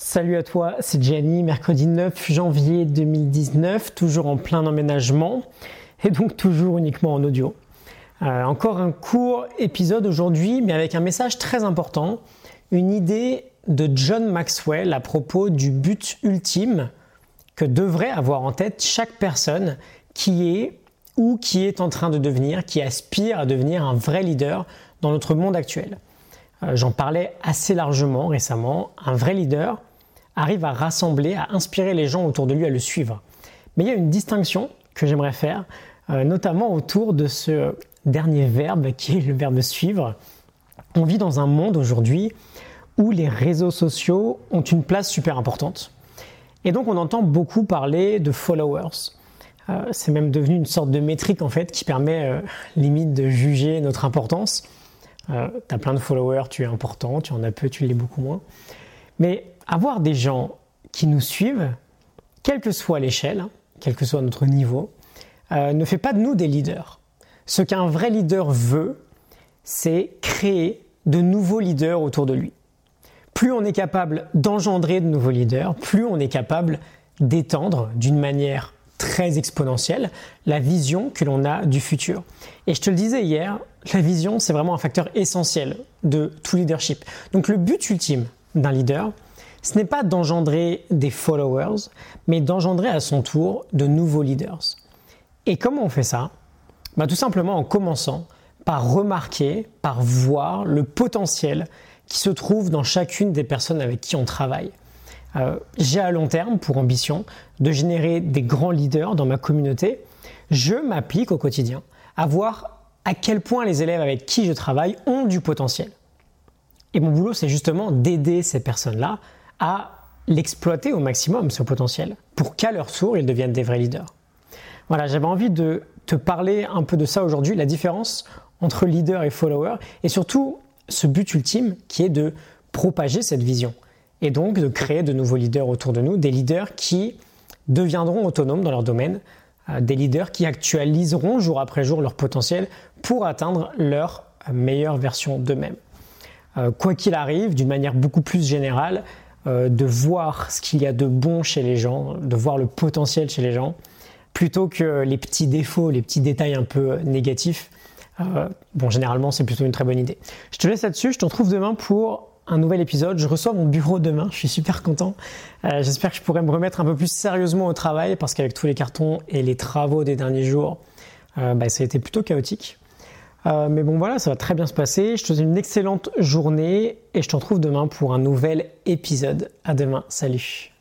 Salut à toi, c'est Gianni, mercredi 9 janvier 2019, toujours en plein emménagement et donc toujours uniquement en audio. Euh, encore un court épisode aujourd'hui, mais avec un message très important, une idée de John Maxwell à propos du but ultime que devrait avoir en tête chaque personne qui est ou qui est en train de devenir, qui aspire à devenir un vrai leader dans notre monde actuel. Euh, j'en parlais assez largement récemment. Un vrai leader arrive à rassembler, à inspirer les gens autour de lui à le suivre. Mais il y a une distinction que j'aimerais faire, euh, notamment autour de ce dernier verbe qui est le verbe suivre. On vit dans un monde aujourd'hui où les réseaux sociaux ont une place super importante. Et donc on entend beaucoup parler de followers. Euh, c'est même devenu une sorte de métrique en fait qui permet limite de juger notre importance. Euh, tu as plein de followers, tu es important, tu en as peu, tu l'es beaucoup moins. Mais avoir des gens qui nous suivent, quelle que soit l'échelle, hein, quel que soit notre niveau, euh, ne fait pas de nous des leaders. Ce qu'un vrai leader veut, c'est créer de nouveaux leaders autour de lui. Plus on est capable d'engendrer de nouveaux leaders, plus on est capable d'étendre d'une manière très exponentielle la vision que l'on a du futur. Et je te le disais hier, la vision, c'est vraiment un facteur essentiel de tout leadership. Donc le but ultime d'un leader, ce n'est pas d'engendrer des followers, mais d'engendrer à son tour de nouveaux leaders. Et comment on fait ça? Bah, Tout simplement en commençant par remarquer, par voir le potentiel qui se trouve dans chacune des personnes avec qui on travaille. Euh, j'ai à long terme pour ambition de générer des grands leaders dans ma communauté. Je m'applique au quotidien à voir à quel point les élèves avec qui je travaille ont du potentiel. Et mon boulot, c'est justement d'aider ces personnes-là à l'exploiter au maximum, ce potentiel, pour qu'à leur tour, ils deviennent des vrais leaders. Voilà, j'avais envie de te parler un peu de ça aujourd'hui, la différence entre leader et follower, et surtout ce but ultime qui est de propager cette vision et donc de créer de nouveaux leaders autour de nous, des leaders qui deviendront autonomes dans leur domaine, euh, des leaders qui actualiseront jour après jour leur potentiel pour atteindre leur meilleure version d'eux-mêmes. Euh, quoi qu'il arrive, d'une manière beaucoup plus générale, euh, de voir ce qu'il y a de bon chez les gens, de voir le potentiel chez les gens, plutôt que les petits défauts, les petits détails un peu négatifs. bon, généralement, c'est plutôt une très bonne idée. Je te laisse là-dessus, je te retrouve demain pour un nouvel épisode. Je reçois mon bureau demain, je suis super content. Euh, j'espère que je pourrai me remettre un peu plus sérieusement au travail parce qu'avec tous les cartons et les travaux des derniers jours, euh, bah, ça a été plutôt chaotique. Euh, mais bon voilà, ça va très bien se passer. Je te souhaite une excellente journée et je te retrouve demain pour un nouvel épisode. À demain, salut